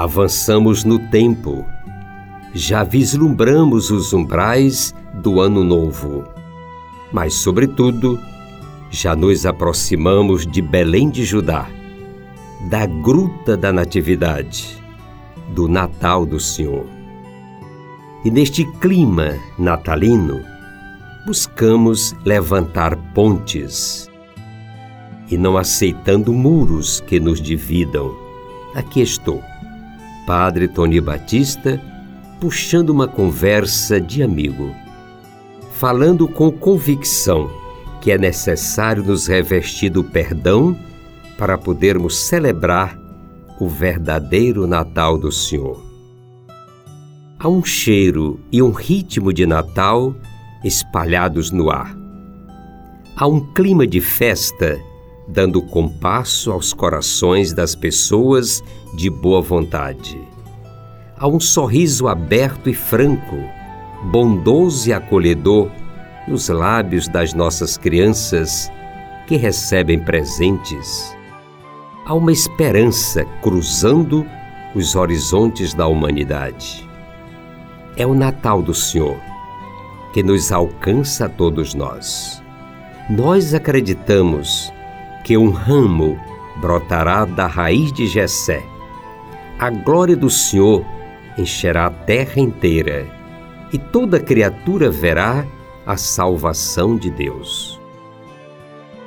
avançamos no tempo, já vislumbramos os umbrais do Ano Novo, mas, sobretudo, já nos aproximamos de Belém de Judá, da Gruta da Natividade, do Natal do Senhor. E neste clima natalino, buscamos levantar pontes e não aceitando muros que nos dividam. Aqui estou, Padre Tony Batista, puxando uma conversa de amigo, falando com convicção que é necessário nos revestir do perdão para podermos celebrar o verdadeiro Natal do Senhor. Há um cheiro e um ritmo de Natal espalhados no ar. Há um clima de festa dando compasso aos corações das pessoas de boa vontade. Há um sorriso aberto e franco, bondoso e acolhedor nos lábios das nossas crianças que recebem presentes. Há uma esperança cruzando os horizontes da humanidade. É o Natal do Senhor que nos alcança a todos nós. Nós acreditamos que um ramo brotará da raiz de Jessé. A glória do Senhor encherá a terra inteira, e toda criatura verá a salvação de Deus.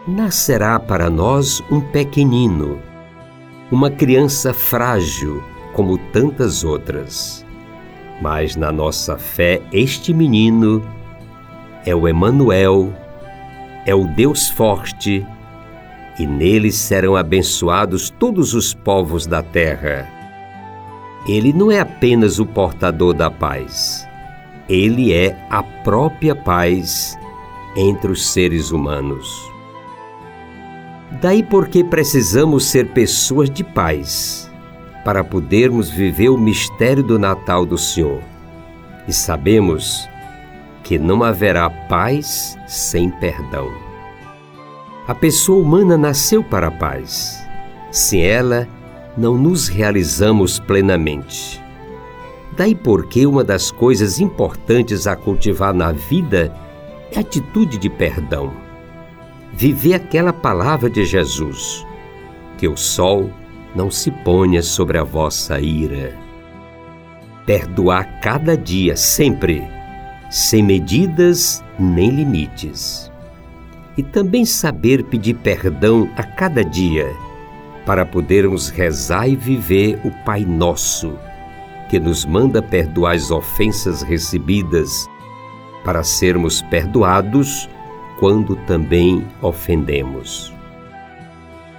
Nascerá para nós um pequenino, uma criança frágil como tantas outras. Mas na nossa fé este menino é o Emanuel, é o Deus forte e neles serão abençoados todos os povos da terra. Ele não é apenas o portador da paz, ele é a própria paz entre os seres humanos. Daí porque precisamos ser pessoas de paz, para podermos viver o mistério do Natal do Senhor. E sabemos que não haverá paz sem perdão. A pessoa humana nasceu para a paz. Sem ela, não nos realizamos plenamente. Daí porque uma das coisas importantes a cultivar na vida é a atitude de perdão. Viver aquela palavra de Jesus: que o sol não se ponha sobre a vossa ira. Perdoar cada dia, sempre, sem medidas nem limites e também saber pedir perdão a cada dia, para podermos rezar e viver o Pai Nosso, que nos manda perdoar as ofensas recebidas, para sermos perdoados quando também ofendemos.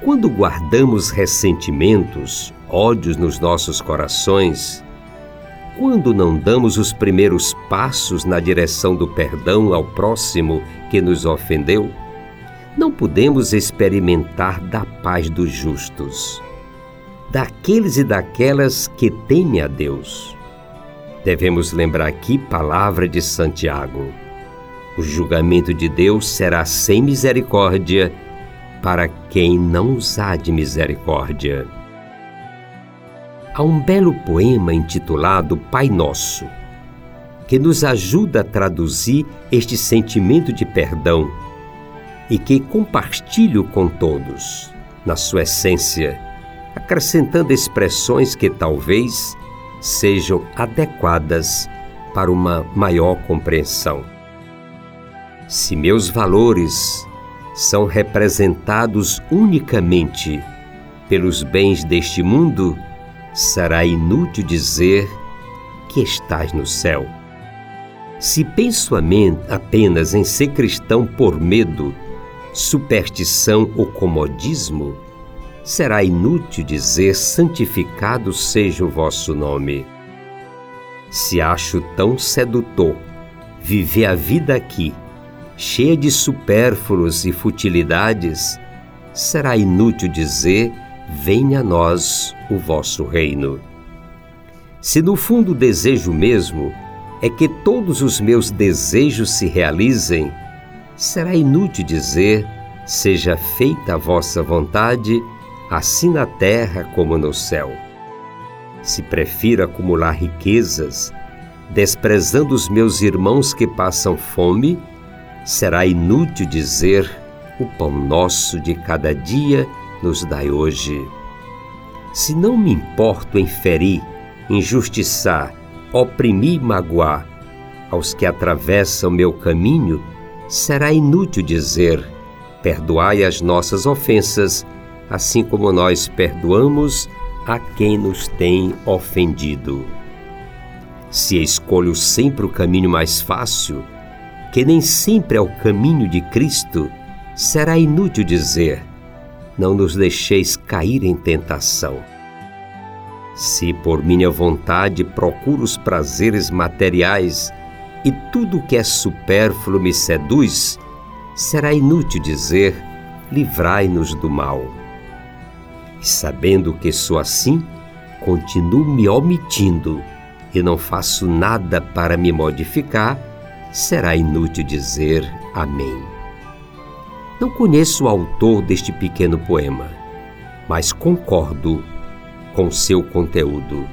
Quando guardamos ressentimentos, ódios nos nossos corações, quando não damos os primeiros passos na direção do perdão ao próximo que nos ofendeu, não podemos experimentar da paz dos justos, daqueles e daquelas que temem a Deus. Devemos lembrar aqui palavra de Santiago. O julgamento de Deus será sem misericórdia para quem não usar de misericórdia. Há um belo poema intitulado Pai Nosso, que nos ajuda a traduzir este sentimento de perdão e que compartilho com todos, na sua essência, acrescentando expressões que talvez sejam adequadas para uma maior compreensão. Se meus valores são representados unicamente pelos bens deste mundo, será inútil dizer que estás no céu. Se penso apenas em ser cristão por medo superstição ou comodismo, será inútil dizer: santificado seja o vosso nome. Se acho tão sedutor viver a vida aqui, cheia de supérfluos e futilidades, será inútil dizer: venha a nós o vosso reino. Se no fundo desejo mesmo é que todos os meus desejos se realizem, será inútil dizer: seja feita a vossa vontade, assim na terra como no céu. Se prefiro acumular riquezas, desprezando os meus irmãos que passam fome, será inútil dizer: o pão nosso de cada dia nos dai hoje. Se não me importo em ferir, injustiçar, oprimir e magoar aos que atravessam meu caminho, será inútil dizer: perdoai as nossas ofensas, assim como nós perdoamos a quem nos tem ofendido. Se escolho sempre o caminho mais fácil, que nem sempre é o caminho de Cristo, será inútil dizer: não nos deixeis cair em tentação. Se por minha vontade procuro os prazeres materiais e tudo que é supérfluo me seduz, será inútil dizer: livrai-nos do mal. E sabendo que sou assim, continuo me omitindo e não faço nada para me modificar, será inútil dizer Amém. Não conheço o autor deste pequeno poema, mas concordo com seu conteúdo.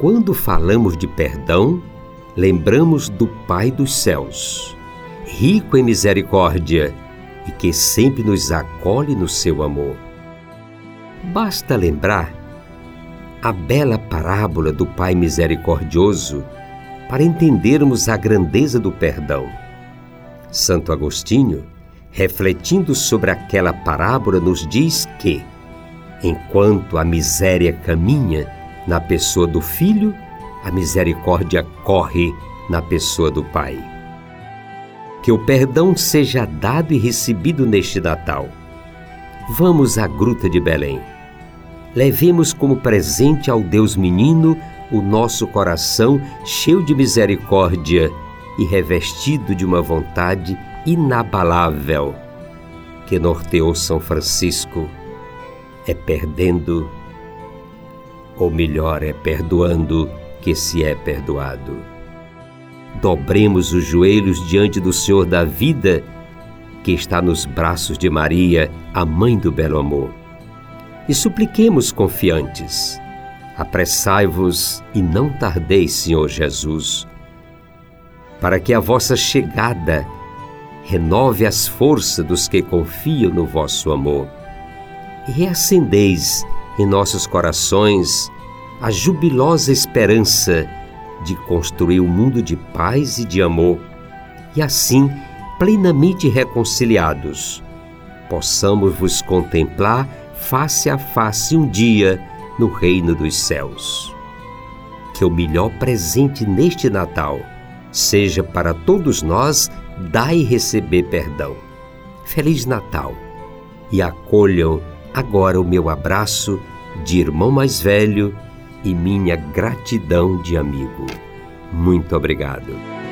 Quando falamos de perdão, lembramos do Pai dos céus, rico em misericórdia e que sempre nos acolhe no seu amor. Basta lembrar a bela parábola do Pai misericordioso para entendermos a grandeza do perdão. Santo Agostinho, refletindo sobre aquela parábola, nos diz que, enquanto a miséria caminha na pessoa do filho, a misericórdia corre na pessoa do Pai. Que o perdão seja dado e recebido neste Natal. Vamos à Gruta de Belém levemos como presente ao Deus menino o nosso coração cheio de misericórdia e revestido de uma vontade inabalável que norteou São Francisco. É perdendo, ou melhor, é perdoando que se é perdoado. Dobremos os joelhos diante do Senhor da vida, que está nos braços de Maria, a mãe do belo amor e supliquemos confiantes. Apressai-vos e não tardeis, Senhor Jesus, para que a vossa chegada renove as forças dos que confiam no vosso amor e reacendeis em nossos corações a jubilosa esperança de construir um mundo de paz e de amor e assim, plenamente reconciliados, possamos vos contemplar face a face um dia no reino dos céus. Que o melhor presente neste Natal seja para todos nós dar e receber perdão. Feliz Natal! E acolham agora o meu abraço de irmão mais velho e minha gratidão de amigo. Muito obrigado.